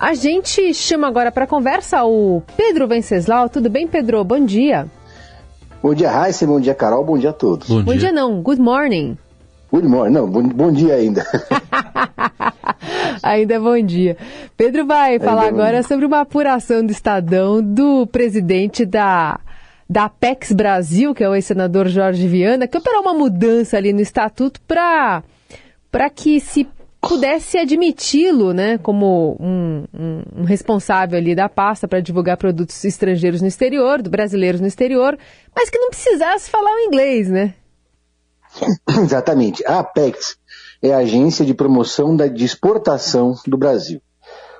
A gente chama agora para conversa o Pedro Venceslau. Tudo bem, Pedro? Bom dia. Bom dia, Raíssa. Bom dia, Carol. Bom dia a todos. Bom, bom dia. dia. não. Good morning. Good morning. Não, bom, bom dia ainda. ainda é bom dia. Pedro vai ainda falar é agora sobre uma apuração do Estadão do presidente da da Apex Brasil, que é o ex-senador Jorge Viana, que operou uma mudança ali no estatuto para que se pudesse admiti-lo né, como um, um, um, responsável ali da pasta para divulgar produtos estrangeiros no exterior, do brasileiros no exterior, mas que não precisasse falar o inglês, né? Exatamente. A Apex é a agência de promoção da, de exportação do Brasil.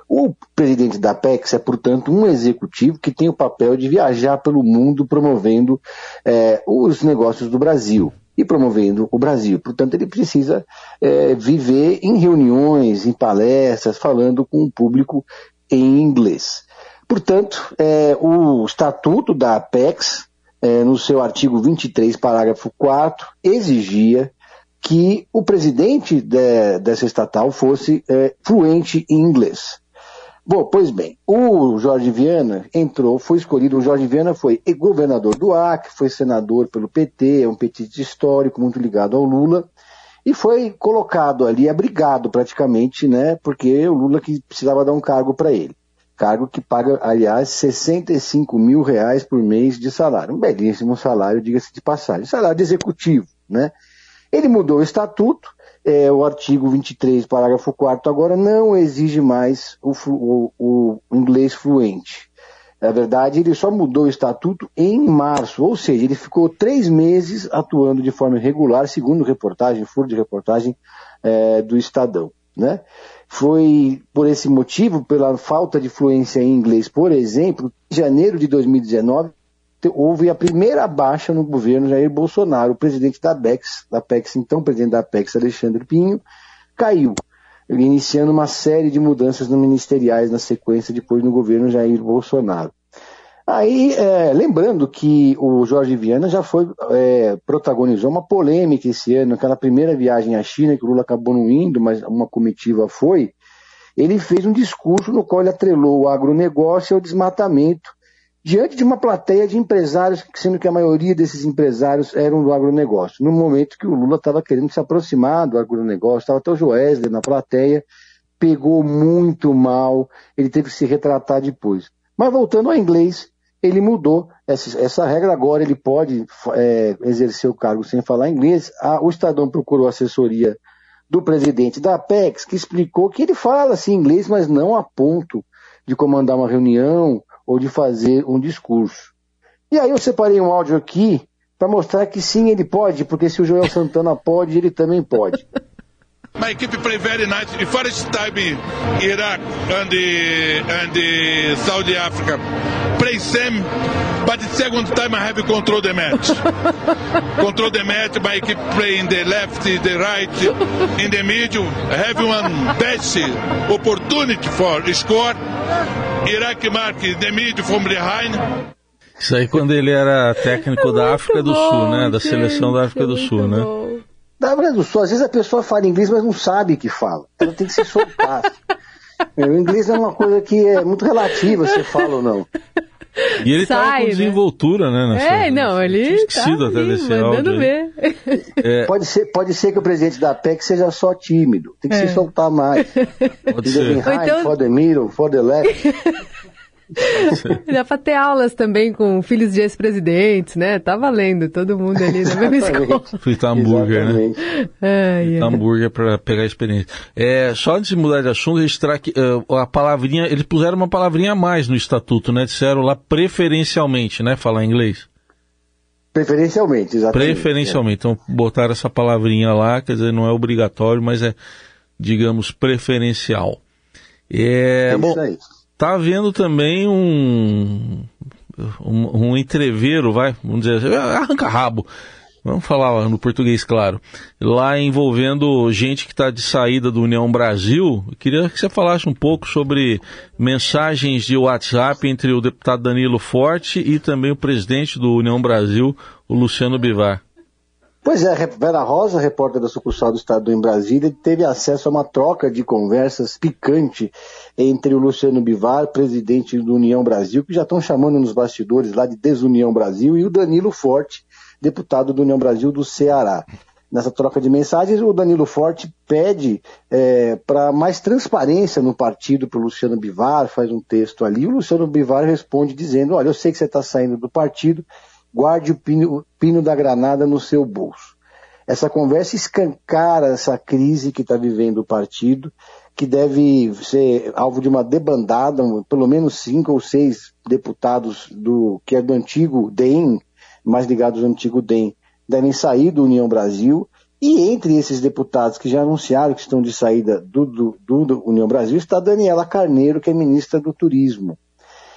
O presidente da Apex é, portanto, um executivo que tem o papel de viajar pelo mundo promovendo é, os negócios do Brasil e promovendo o Brasil. Portanto, ele precisa é, viver em reuniões, em palestras, falando com o público em inglês. Portanto, é, o estatuto da Apex, é, no seu artigo 23, parágrafo 4, exigia que o presidente de, dessa estatal fosse é, fluente em inglês. Bom, pois bem, o Jorge Viana entrou, foi escolhido, o Jorge Viana foi governador do Acre, foi senador pelo PT, é um petista histórico muito ligado ao Lula, e foi colocado ali, abrigado praticamente, né, porque o Lula que precisava dar um cargo para ele. Cargo que paga, aliás, 65 mil reais por mês de salário. Um belíssimo salário, diga-se de passagem. Salário de executivo, né? Ele mudou o estatuto, é, o artigo 23, parágrafo 4 agora não exige mais o, o, o, inglês fluente. Na verdade, ele só mudou o estatuto em março, ou seja, ele ficou três meses atuando de forma irregular, segundo reportagem, furo de reportagem é, do Estadão. Né? Foi por esse motivo, pela falta de fluência em inglês, por exemplo, em janeiro de 2019, houve a primeira baixa no governo Jair Bolsonaro. O presidente da Apex, da Apex, então presidente da Apex, Alexandre Pinho, caiu, iniciando uma série de mudanças no ministeriais na sequência depois no governo Jair Bolsonaro. Aí, é, lembrando que o Jorge Viana já foi, é, protagonizou uma polêmica esse ano, aquela primeira viagem à China, que o Lula acabou não indo, mas uma comitiva foi, ele fez um discurso no qual ele atrelou o agronegócio ao desmatamento diante de uma plateia de empresários, sendo que a maioria desses empresários eram do agronegócio, no momento que o Lula estava querendo se aproximar do agronegócio, estava até o Joesley na plateia, pegou muito mal, ele teve que se retratar depois. Mas voltando ao inglês, ele mudou essa, essa regra, agora ele pode é, exercer o cargo sem falar inglês. o Estadão procurou assessoria do presidente da Apex, que explicou que ele fala assim inglês, mas não a ponto de comandar uma reunião ou de fazer um discurso. E aí eu separei um áudio aqui para mostrar que sim, ele pode, porque se o Joel Santana pode, ele também pode. My equipe play very nice. The first time Iraq and the, and the Saudi Africa play same, but the second time I have control the match. control the match. My equipe play in the left, the right, in the middle. Have one best opportunity for score. Iraq mark middle from behind. Isso aí quando ele era técnico da África do Sul, né? Da seleção da África do Sul, né? Da África do Sul, às vezes a pessoa fala inglês, mas não sabe que fala. Ela tem que se soltar. o inglês é uma coisa que é muito relativa, se fala ou não. E ele Sai, tava com né? desenvoltura, né? Nessa, é, não, ele tá até ali, desse mandando ver. É. Pode, ser, pode ser que o presidente da PEC seja só tímido. Tem que é. se soltar mais. Pode ser. Então... For the middle, for the left. Dá para ter aulas também com filhos de ex-presidentes, né? Tá valendo, todo mundo ali na mesma escola. Fritar hambúrguer, né? Ai, Fritar hambúrguer para pegar a experiência. É, só antes de mudar de assunto, registrar que uh, a palavrinha, eles puseram uma palavrinha a mais no estatuto, né? Disseram lá preferencialmente, né? Falar inglês. Preferencialmente, exatamente. Preferencialmente. É. Então, botaram essa palavrinha lá, quer dizer, não é obrigatório, mas é, digamos, preferencial. É, é bom, aí. Está havendo também um, um, um entreveiro, vai, vamos dizer arranca rabo, vamos falar no português claro, lá envolvendo gente que está de saída do União Brasil. Eu queria que você falasse um pouco sobre mensagens de WhatsApp entre o deputado Danilo Forte e também o presidente do União Brasil, o Luciano Bivar. Pois é, Vera Rosa, repórter da sucursal do Estado em Brasília, teve acesso a uma troca de conversas picante entre o Luciano Bivar, presidente do União Brasil, que já estão chamando nos bastidores lá de Desunião Brasil, e o Danilo Forte, deputado do União Brasil do Ceará. Nessa troca de mensagens, o Danilo Forte pede é, para mais transparência no partido para o Luciano Bivar, faz um texto ali. O Luciano Bivar responde dizendo: Olha, eu sei que você está saindo do partido, guarde o pino, pino da granada no seu bolso. Essa conversa escancara essa crise que está vivendo o partido, que deve ser alvo de uma debandada, pelo menos cinco ou seis deputados do que é do antigo DEM, mais ligados ao antigo DEM, devem sair do União Brasil. E entre esses deputados que já anunciaram que estão de saída do, do, do União Brasil está Daniela Carneiro, que é ministra do Turismo.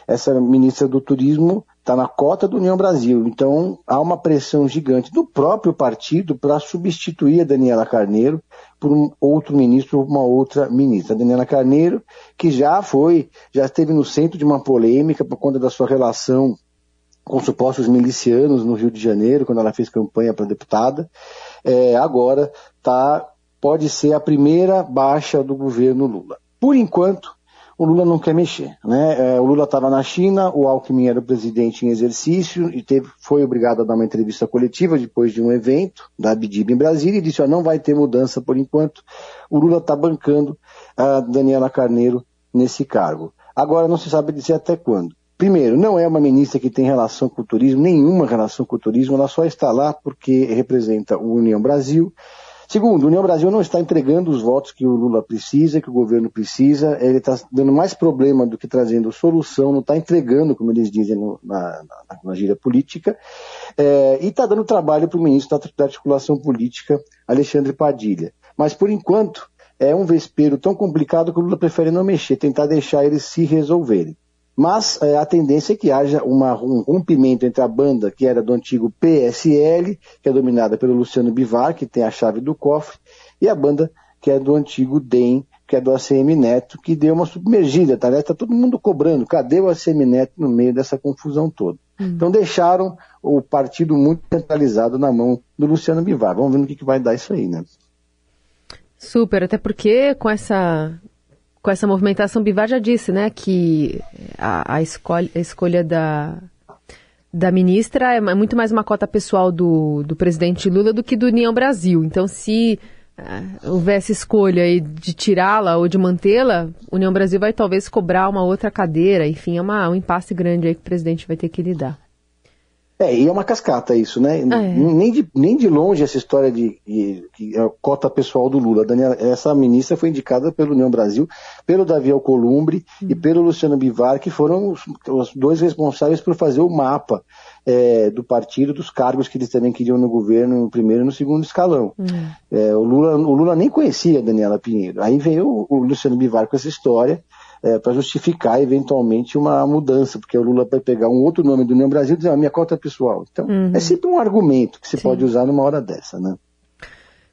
Essa ministra do Turismo está na cota do União Brasil. Então há uma pressão gigante do próprio partido para substituir a Daniela Carneiro por um outro ministro ou uma outra ministra. A Daniela Carneiro, que já foi, já esteve no centro de uma polêmica por conta da sua relação com supostos milicianos no Rio de Janeiro, quando ela fez campanha para deputada, é, agora tá, pode ser a primeira baixa do governo Lula. Por enquanto, o Lula não quer mexer. Né? É, o Lula estava na China, o Alckmin era o presidente em exercício e teve, foi obrigado a dar uma entrevista coletiva depois de um evento da Abdib em Brasília e disse: ó, não vai ter mudança por enquanto. O Lula está bancando a Daniela Carneiro nesse cargo. Agora não se sabe dizer até quando. Primeiro, não é uma ministra que tem relação com o turismo, nenhuma relação com o turismo, ela só está lá porque representa o União Brasil Segundo, União Brasil não está entregando os votos que o Lula precisa, que o governo precisa, ele está dando mais problema do que trazendo solução, não está entregando, como eles dizem no, na, na, na, gíria política, é, e está dando trabalho para o ministro da Articulação Política, Alexandre Padilha. Mas, por enquanto, é um vespeiro tão complicado que o Lula prefere não mexer, tentar deixar eles se resolverem. Mas é, a tendência é que haja uma, um rompimento entre a banda que era do antigo PSL, que é dominada pelo Luciano Bivar, que tem a chave do cofre, e a banda que é do antigo DEM, que é do ACM Neto, que deu uma submergida, tá? Tá todo mundo cobrando. Cadê o ACM Neto no meio dessa confusão toda? Hum. Então deixaram o partido muito centralizado na mão do Luciano Bivar. Vamos ver no que, que vai dar isso aí, né? Super, até porque com essa com essa movimentação, Bivar já disse, né, que a, a, escolha, a escolha da, da ministra é muito mais uma cota pessoal do, do presidente Lula do que do União Brasil. Então, se uh, houvesse escolha de tirá-la ou de mantê-la, União Brasil vai talvez cobrar uma outra cadeira. Enfim, é uma, um impasse grande aí que o presidente vai ter que lidar. É, e é uma cascata isso, né? Ah, é. Nem, de, nem de longe essa história de, de, de é cota pessoal do Lula. Daniela, essa ministra foi indicada pelo União Brasil, pelo Davi Alcolumbre hum. e pelo Luciano Bivar, que foram os, os dois responsáveis por fazer o mapa é, do partido, dos cargos que eles também queriam no governo, no primeiro e no segundo escalão. Hum. É, o, Lula, o Lula nem conhecia a Daniela Pinheiro. Aí veio o, o Luciano Bivar com essa história é, para justificar eventualmente uma mudança, porque o Lula vai pegar um outro nome do União Brasil e dizer, a ah, minha cota é pessoal. Então, uhum. é sempre um argumento que se Sim. pode usar numa hora dessa, né?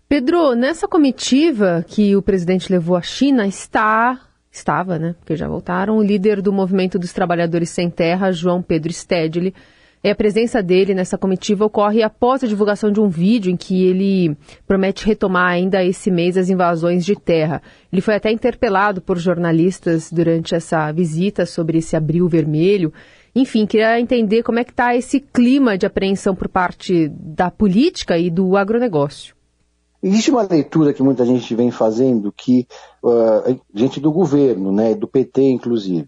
Pedro, nessa comitiva que o presidente levou à China está, estava, né, porque já voltaram, o líder do Movimento dos Trabalhadores Sem Terra, João Pedro Stedley, a presença dele nessa comitiva ocorre após a divulgação de um vídeo em que ele promete retomar ainda esse mês as invasões de terra. Ele foi até interpelado por jornalistas durante essa visita sobre esse abril vermelho. Enfim, queria entender como é que está esse clima de apreensão por parte da política e do agronegócio. Existe uma leitura que muita gente vem fazendo, que uh, gente do governo, né, do PT inclusive,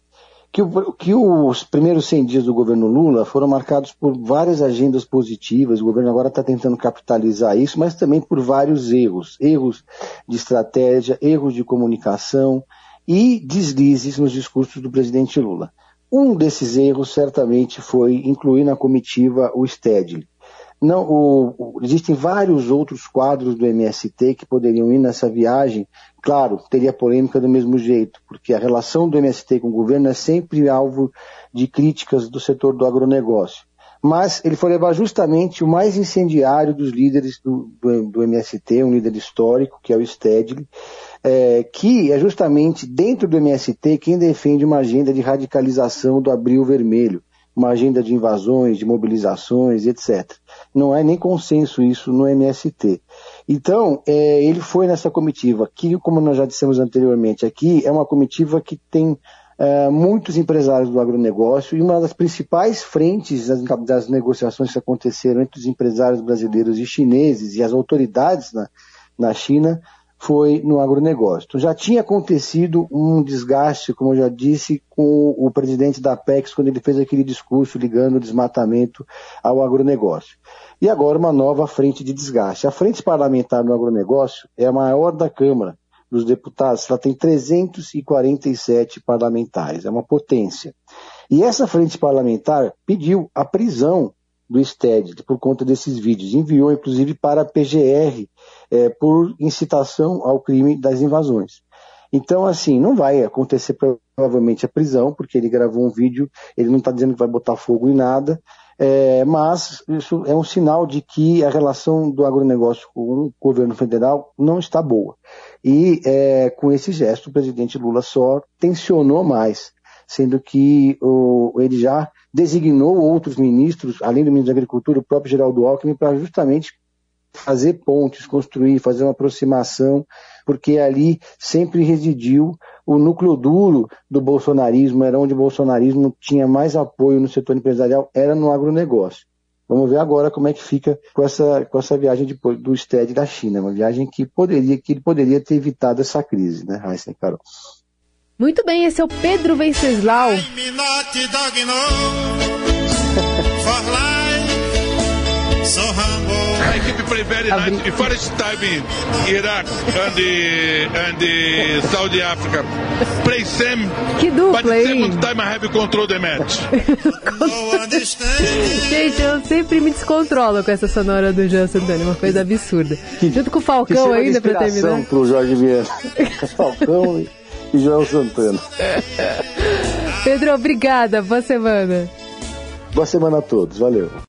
que, o, que os primeiros 100 dias do governo Lula foram marcados por várias agendas positivas, o governo agora está tentando capitalizar isso, mas também por vários erros, erros de estratégia, erros de comunicação e deslizes nos discursos do presidente Lula. Um desses erros certamente foi incluir na comitiva o Stedley. Não, o, o, existem vários outros quadros do MST que poderiam ir nessa viagem. Claro, teria polêmica do mesmo jeito, porque a relação do MST com o governo é sempre alvo de críticas do setor do agronegócio. Mas ele foi levar justamente o mais incendiário dos líderes do, do, do MST, um líder histórico, que é o Stedley, é, que é justamente dentro do MST quem defende uma agenda de radicalização do Abril Vermelho uma agenda de invasões, de mobilizações, etc. Não é nem consenso isso no MST. Então, é, ele foi nessa comitiva, que, como nós já dissemos anteriormente aqui, é uma comitiva que tem é, muitos empresários do agronegócio e uma das principais frentes das, das, negociações que aconteceram entre os empresários brasileiros e chineses e as autoridades na, na China foi no agronegócio. Então, já tinha acontecido um desgaste, como eu já disse, com o presidente da Apex quando ele fez aquele discurso ligando o desmatamento ao agronegócio. E agora uma nova frente de desgaste. A frente parlamentar no agronegócio é a maior da Câmara dos Deputados, ela tem 347 parlamentares, é uma potência. E essa frente parlamentar pediu a prisão do STED por conta desses vídeos. Enviou, inclusive, para a PGR é, por incitação ao crime das invasões. Então, assim, não vai acontecer provavelmente a prisão, porque ele gravou um vídeo, ele não está dizendo que vai botar fogo em nada, é, mas isso é um sinal de que a relação do agronegócio com o governo federal não está boa. E é, com esse gesto, o presidente Lula só tensionou mais, sendo que o, ele já designou outros ministros, além do ministro da Agricultura, o próprio Geraldo Alckmin, para justamente fazer pontes, construir, fazer uma aproximação, porque ali sempre residiu o núcleo duro do bolsonarismo, era onde o bolsonarismo tinha mais apoio no setor empresarial, era no agronegócio. Vamos ver agora como é que fica com essa, com essa viagem de, do STED da China, uma viagem que poderia, que ele poderia ter evitado essa crise, né, Raíssa e Carol? Muito bem, esse é o Pedro Venceslau. I keep play very nice. The first time in Iraq and the, and the Saudi Africa play same. Que dupla, but the second time I have control the match. Gente, eu sempre me descontrolo com essa sonora do Jean Santana, uma coisa absurda. Que, Junto com o Falcão ainda pra terminar. pro Jorge Vieira. Falcão e, João Santana. Pedro, obrigada. Boa semana. Boa semana a todos. Valeu.